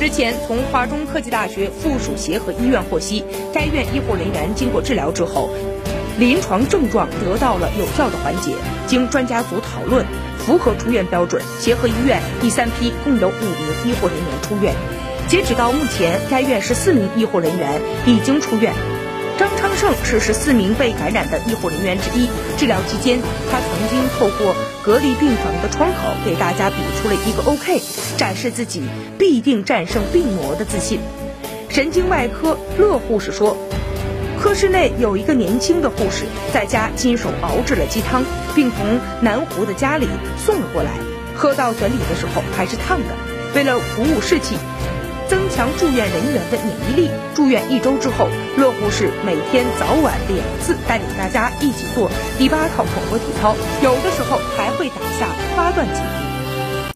日前，从华中科技大学附属协和医院获悉，该院医护人员经过治疗之后，临床症状得到了有效的缓解。经专家组讨论，符合出院标准，协和医院第三批共有五名医护人员出院。截止到目前，该院十四名医护人员已经出院。张昌盛是十四名被感染的医护人员之一。治疗期间，他曾经透过隔离病房的窗口给大家比出了一个 OK，展示自己必定战胜病魔的自信。神经外科乐护士说，科室内有一个年轻的护士在家亲手熬制了鸡汤，并从南湖的家里送了过来，喝到嘴里的时候还是烫的。为了鼓舞士气。增强住院人员的免疫力。住院一周之后，乐是每天早晚两次带领大家一起做第八套广播体操，有的时候还会打下八段锦。